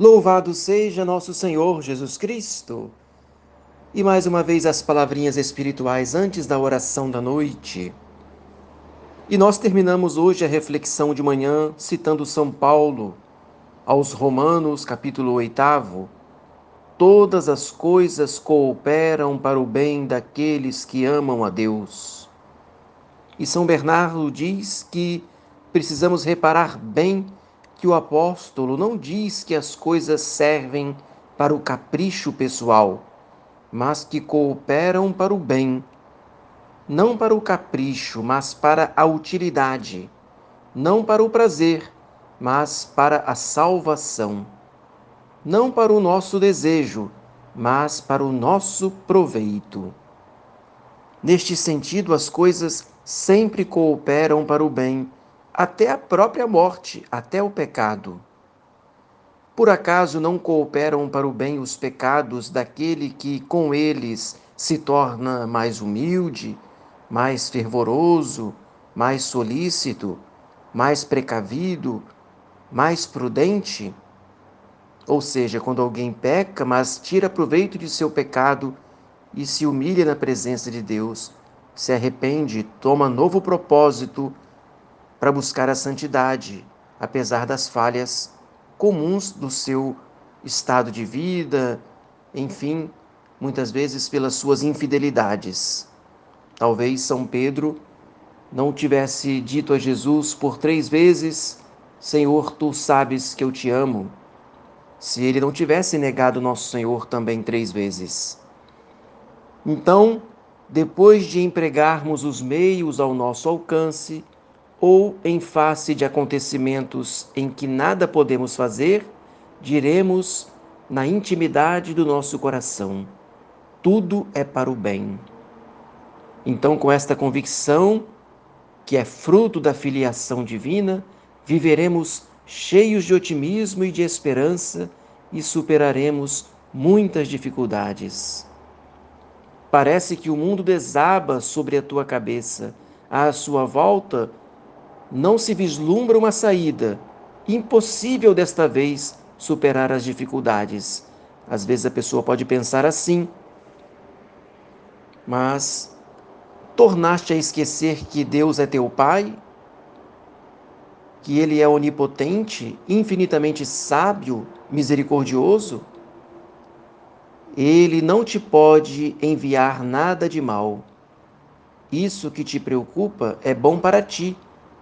Louvado seja nosso Senhor Jesus Cristo! E mais uma vez as palavrinhas espirituais antes da oração da noite. E nós terminamos hoje a reflexão de manhã citando São Paulo aos Romanos, capítulo 8. Todas as coisas cooperam para o bem daqueles que amam a Deus. E São Bernardo diz que precisamos reparar bem que o apóstolo não diz que as coisas servem para o capricho pessoal, mas que cooperam para o bem, não para o capricho, mas para a utilidade, não para o prazer, mas para a salvação, não para o nosso desejo, mas para o nosso proveito. Neste sentido, as coisas sempre cooperam para o bem até a própria morte, até o pecado. Por acaso não cooperam para o bem os pecados daquele que com eles se torna mais humilde, mais fervoroso, mais solícito, mais precavido, mais prudente? Ou seja, quando alguém peca, mas tira proveito de seu pecado e se humilha na presença de Deus, se arrepende, toma novo propósito para buscar a santidade, apesar das falhas comuns do seu estado de vida, enfim, muitas vezes pelas suas infidelidades. Talvez São Pedro não tivesse dito a Jesus por três vezes: Senhor, tu sabes que eu te amo, se ele não tivesse negado nosso Senhor também três vezes. Então, depois de empregarmos os meios ao nosso alcance, ou em face de acontecimentos em que nada podemos fazer, diremos na intimidade do nosso coração: tudo é para o bem. Então, com esta convicção, que é fruto da filiação divina, viveremos cheios de otimismo e de esperança e superaremos muitas dificuldades. Parece que o mundo desaba sobre a tua cabeça. À sua volta, não se vislumbra uma saída. Impossível desta vez superar as dificuldades. Às vezes a pessoa pode pensar assim, mas tornaste a esquecer que Deus é teu Pai, que Ele é onipotente, infinitamente sábio, misericordioso? Ele não te pode enviar nada de mal. Isso que te preocupa é bom para ti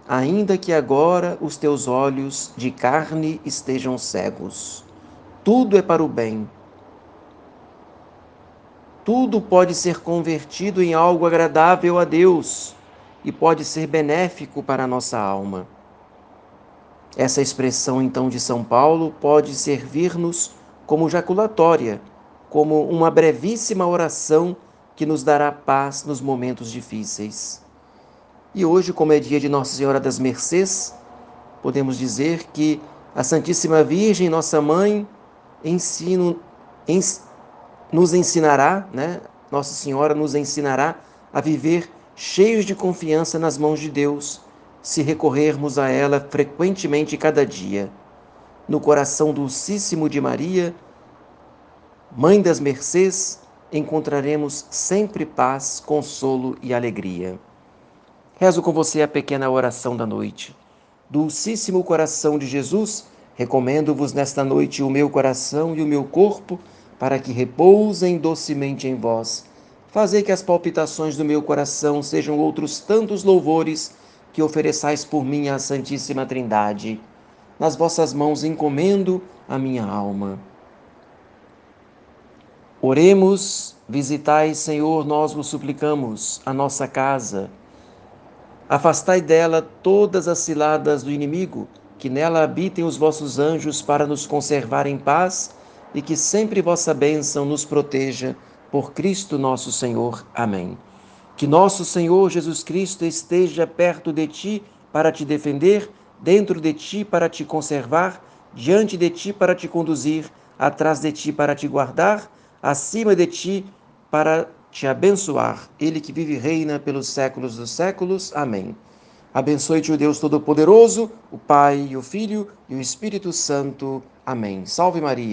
ainda que agora os teus olhos de carne estejam cegos. Tudo é para o bem. Tudo pode ser convertido em algo agradável a Deus e pode ser benéfico para a nossa alma. Essa expressão, então, de São Paulo pode servir-nos como jaculatória, como uma brevíssima oração que nos dará paz nos momentos difíceis. E hoje, como é dia de Nossa Senhora das Mercês, podemos dizer que a Santíssima Virgem, nossa mãe, ensino, ens, nos ensinará, né? Nossa Senhora nos ensinará a viver cheios de confiança nas mãos de Deus, se recorrermos a ela frequentemente cada dia. No coração dulcíssimo de Maria, Mãe das Mercês, encontraremos sempre paz, consolo e alegria. Rezo com você a pequena oração da noite. Dulcíssimo coração de Jesus, recomendo-vos nesta noite o meu coração e o meu corpo, para que repousem docemente em vós. Fazei que as palpitações do meu coração sejam outros tantos louvores que ofereçais por mim à Santíssima Trindade. Nas vossas mãos encomendo a minha alma. Oremos, visitai, Senhor, nós vos suplicamos, a nossa casa Afastai dela todas as ciladas do inimigo, que nela habitem os vossos anjos para nos conservar em paz e que sempre vossa bênção nos proteja. Por Cristo nosso Senhor. Amém. Que nosso Senhor Jesus Cristo esteja perto de ti para te defender, dentro de ti para te conservar, diante de ti para te conduzir, atrás de ti para te guardar, acima de ti para te abençoar, Ele que vive e reina pelos séculos dos séculos. Amém. Abençoe-te o Deus Todo-Poderoso, o Pai, o Filho e o Espírito Santo. Amém. Salve Maria.